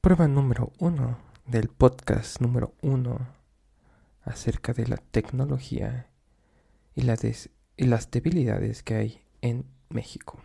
Prueba número uno del podcast número uno acerca de la tecnología y, y las debilidades que hay en México.